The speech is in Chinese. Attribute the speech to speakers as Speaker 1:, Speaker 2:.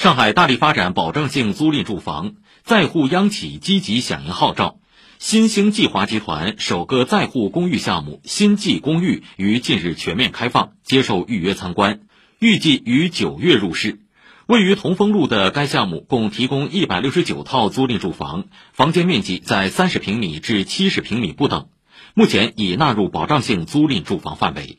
Speaker 1: 上海大力发展保障性租赁住房，在沪央企积极响应号召。新兴际华集团首个在沪公寓项目“新际公寓”于近日全面开放，接受预约参观，预计于九月入市。位于同丰路的该项目共提供一百六十九套租赁住房，房间面积在三十平米至七十平米不等，目前已纳入保障性租赁住房范围。